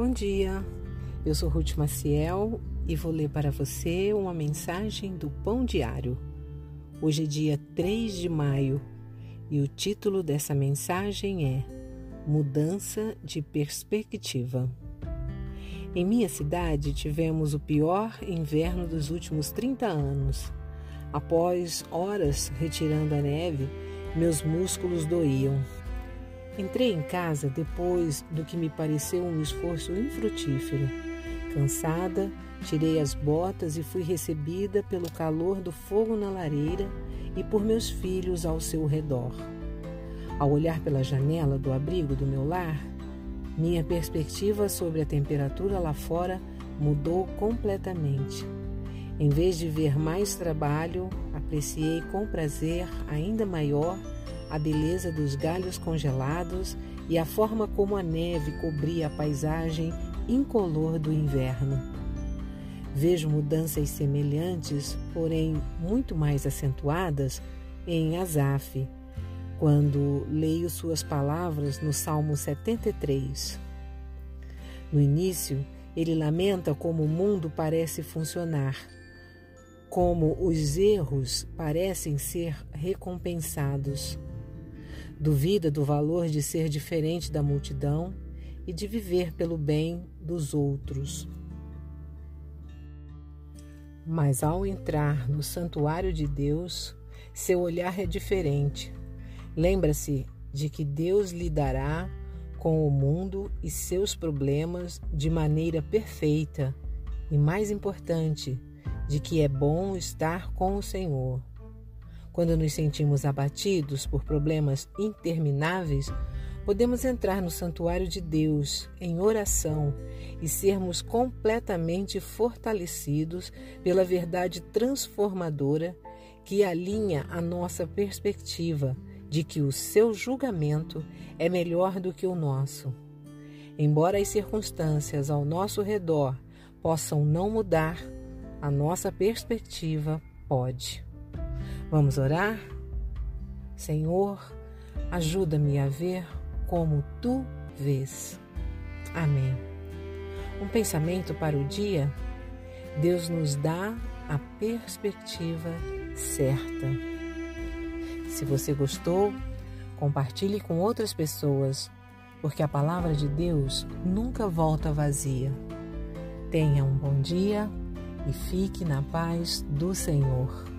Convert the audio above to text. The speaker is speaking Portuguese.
Bom dia, eu sou Ruth Maciel e vou ler para você uma mensagem do Pão Diário. Hoje é dia 3 de maio e o título dessa mensagem é Mudança de Perspectiva. Em minha cidade tivemos o pior inverno dos últimos 30 anos. Após horas retirando a neve, meus músculos doíam. Entrei em casa depois do que me pareceu um esforço infrutífero. Cansada, tirei as botas e fui recebida pelo calor do fogo na lareira e por meus filhos ao seu redor. Ao olhar pela janela do abrigo do meu lar, minha perspectiva sobre a temperatura lá fora mudou completamente. Em vez de ver mais trabalho, apreciei com prazer ainda maior a beleza dos galhos congelados e a forma como a neve cobria a paisagem incolor do inverno. Vejo mudanças semelhantes, porém muito mais acentuadas, em Asaf, quando leio suas palavras no Salmo 73. No início, ele lamenta como o mundo parece funcionar, como os erros parecem ser recompensados. Duvida do valor de ser diferente da multidão e de viver pelo bem dos outros. Mas ao entrar no santuário de Deus, seu olhar é diferente. Lembra-se de que Deus lidará com o mundo e seus problemas de maneira perfeita e, mais importante, de que é bom estar com o Senhor. Quando nos sentimos abatidos por problemas intermináveis, podemos entrar no santuário de Deus em oração e sermos completamente fortalecidos pela verdade transformadora que alinha a nossa perspectiva de que o seu julgamento é melhor do que o nosso. Embora as circunstâncias ao nosso redor possam não mudar, a nossa perspectiva pode. Vamos orar? Senhor, ajuda-me a ver como tu vês. Amém. Um pensamento para o dia? Deus nos dá a perspectiva certa. Se você gostou, compartilhe com outras pessoas, porque a palavra de Deus nunca volta vazia. Tenha um bom dia e fique na paz do Senhor.